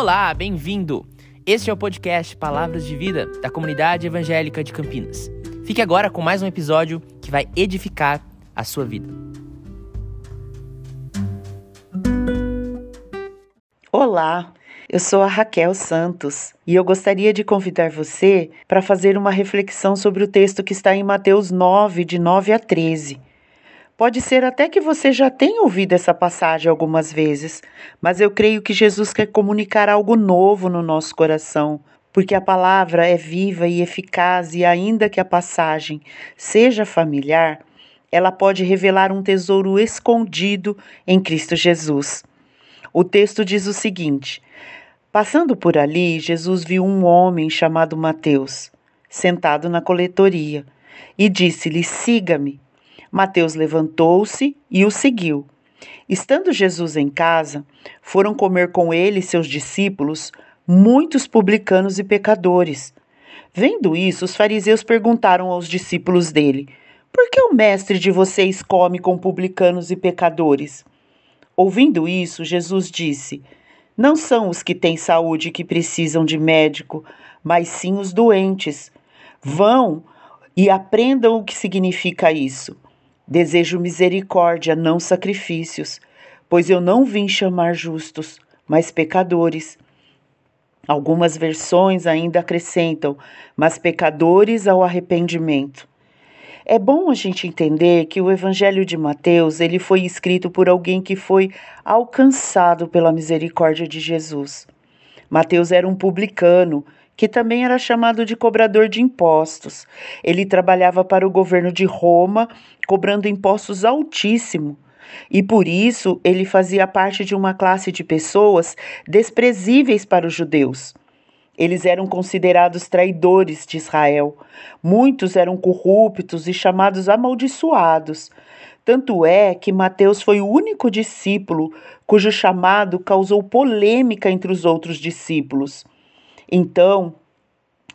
Olá, bem-vindo! Este é o podcast Palavras de Vida da Comunidade Evangélica de Campinas. Fique agora com mais um episódio que vai edificar a sua vida. Olá, eu sou a Raquel Santos e eu gostaria de convidar você para fazer uma reflexão sobre o texto que está em Mateus 9, de 9 a 13. Pode ser até que você já tenha ouvido essa passagem algumas vezes, mas eu creio que Jesus quer comunicar algo novo no nosso coração, porque a palavra é viva e eficaz e, ainda que a passagem seja familiar, ela pode revelar um tesouro escondido em Cristo Jesus. O texto diz o seguinte: Passando por ali, Jesus viu um homem chamado Mateus, sentado na coletoria, e disse-lhe: Siga-me. Mateus levantou-se e o seguiu. Estando Jesus em casa, foram comer com ele seus discípulos muitos publicanos e pecadores. Vendo isso, os fariseus perguntaram aos discípulos dele: Por que o mestre de vocês come com publicanos e pecadores? Ouvindo isso, Jesus disse: Não são os que têm saúde que precisam de médico, mas sim os doentes. Vão e aprendam o que significa isso. Desejo misericórdia, não sacrifícios, pois eu não vim chamar justos, mas pecadores. Algumas versões ainda acrescentam, mas pecadores ao arrependimento. É bom a gente entender que o Evangelho de Mateus ele foi escrito por alguém que foi alcançado pela misericórdia de Jesus. Mateus era um publicano que também era chamado de cobrador de impostos. Ele trabalhava para o governo de Roma, cobrando impostos altíssimos. E por isso ele fazia parte de uma classe de pessoas desprezíveis para os judeus. Eles eram considerados traidores de Israel. Muitos eram corruptos e chamados amaldiçoados. Tanto é que Mateus foi o único discípulo cujo chamado causou polêmica entre os outros discípulos. Então,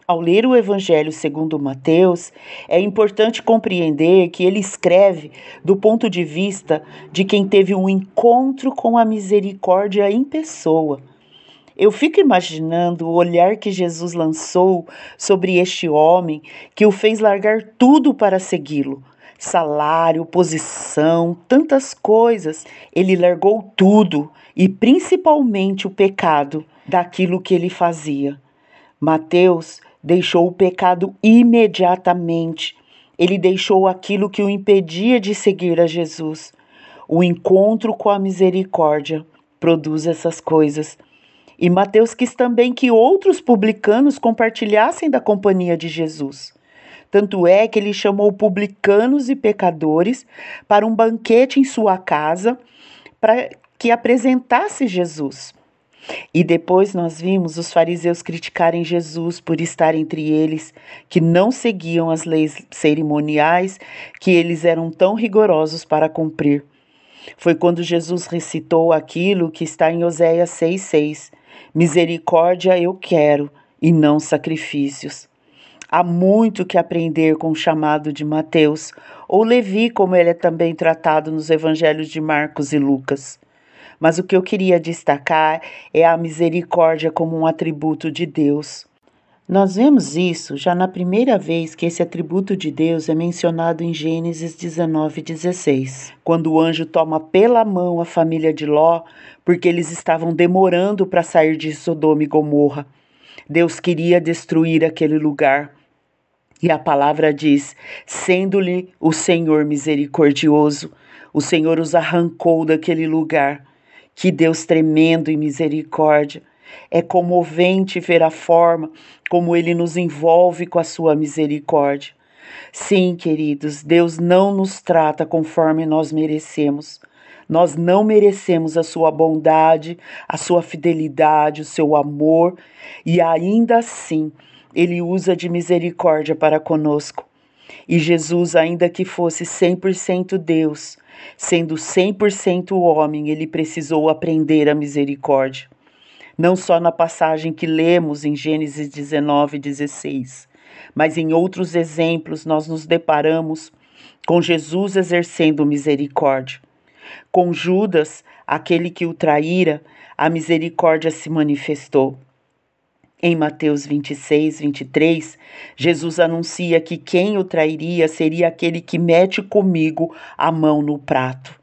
ao ler o Evangelho segundo Mateus, é importante compreender que ele escreve do ponto de vista de quem teve um encontro com a misericórdia em pessoa. Eu fico imaginando o olhar que Jesus lançou sobre este homem que o fez largar tudo para segui-lo. Salário, posição, tantas coisas. Ele largou tudo e principalmente o pecado daquilo que ele fazia. Mateus deixou o pecado imediatamente. Ele deixou aquilo que o impedia de seguir a Jesus. O encontro com a misericórdia produz essas coisas. E Mateus quis também que outros publicanos compartilhassem da companhia de Jesus. Tanto é que ele chamou publicanos e pecadores para um banquete em sua casa para que apresentasse Jesus. E depois nós vimos os fariseus criticarem Jesus por estar entre eles, que não seguiam as leis cerimoniais que eles eram tão rigorosos para cumprir. Foi quando Jesus recitou aquilo que está em Oséias 6,6: Misericórdia eu quero e não sacrifícios. Há muito que aprender com o chamado de Mateus, ou Levi, como ele é também tratado nos evangelhos de Marcos e Lucas. Mas o que eu queria destacar é a misericórdia como um atributo de Deus. Nós vemos isso já na primeira vez que esse atributo de Deus é mencionado em Gênesis 19, 16, quando o anjo toma pela mão a família de Ló, porque eles estavam demorando para sair de Sodoma e Gomorra. Deus queria destruir aquele lugar. E a palavra diz: sendo-lhe o Senhor misericordioso, o Senhor os arrancou daquele lugar. Que Deus tremendo em misericórdia. É comovente ver a forma como ele nos envolve com a sua misericórdia. Sim, queridos, Deus não nos trata conforme nós merecemos. Nós não merecemos a sua bondade, a sua fidelidade, o seu amor, e ainda assim ele usa de misericórdia para conosco. E Jesus, ainda que fosse 100% Deus, Sendo 100% homem, ele precisou aprender a misericórdia. Não só na passagem que lemos em Gênesis 19, 16, mas em outros exemplos nós nos deparamos com Jesus exercendo misericórdia. Com Judas, aquele que o traíra, a misericórdia se manifestou. Em Mateus 26, 23, Jesus anuncia que quem o trairia seria aquele que mete comigo a mão no prato.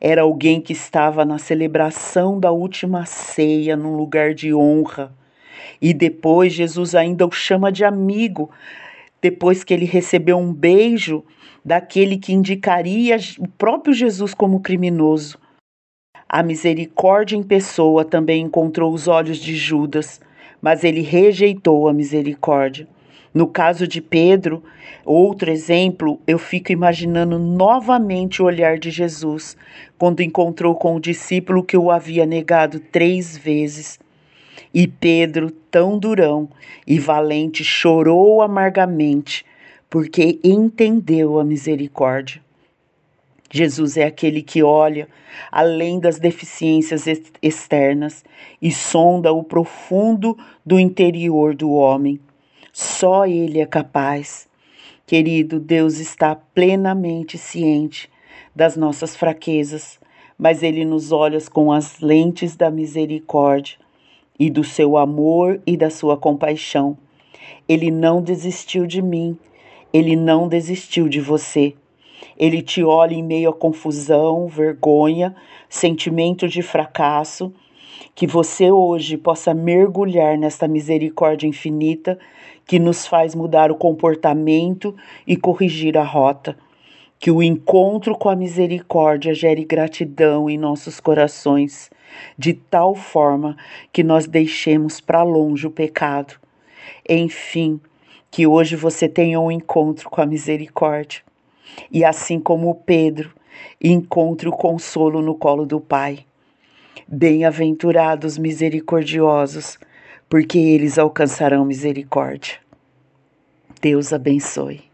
Era alguém que estava na celebração da última ceia, num lugar de honra. E depois Jesus ainda o chama de amigo, depois que ele recebeu um beijo daquele que indicaria o próprio Jesus como criminoso. A misericórdia em pessoa também encontrou os olhos de Judas mas ele rejeitou a misericórdia. No caso de Pedro, outro exemplo, eu fico imaginando novamente o olhar de Jesus quando encontrou com o discípulo que o havia negado três vezes. E Pedro, tão durão e valente, chorou amargamente, porque entendeu a misericórdia. Jesus é aquele que olha além das deficiências externas e sonda o profundo do interior do homem. Só Ele é capaz. Querido, Deus está plenamente ciente das nossas fraquezas, mas Ele nos olha com as lentes da misericórdia e do seu amor e da sua compaixão. Ele não desistiu de mim, Ele não desistiu de você. Ele te olha em meio à confusão, vergonha, sentimento de fracasso, que você hoje possa mergulhar nesta misericórdia infinita que nos faz mudar o comportamento e corrigir a rota. Que o encontro com a misericórdia gere gratidão em nossos corações, de tal forma que nós deixemos para longe o pecado. Enfim, que hoje você tenha um encontro com a misericórdia e assim como Pedro, encontre o consolo no colo do Pai. Bem-aventurados misericordiosos, porque eles alcançarão misericórdia. Deus abençoe.